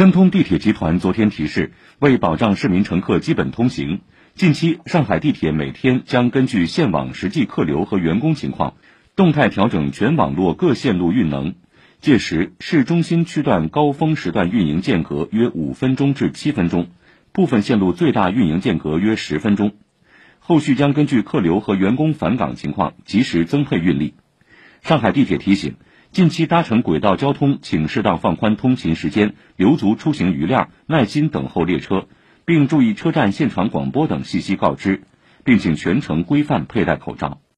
申通地铁集团昨天提示，为保障市民乘客基本通行，近期上海地铁每天将根据线网实际客流和员工情况，动态调整全网络各线路运能。届时，市中心区段高峰时段运营间隔约五分钟至七分钟，部分线路最大运营间隔约十分钟。后续将根据客流和员工返岗情况及时增配运力。上海地铁提醒。近期搭乘轨道交通，请适当放宽通勤时间，留足出行余量，耐心等候列车，并注意车站现场广播等信息告知，并请全程规范佩戴口罩。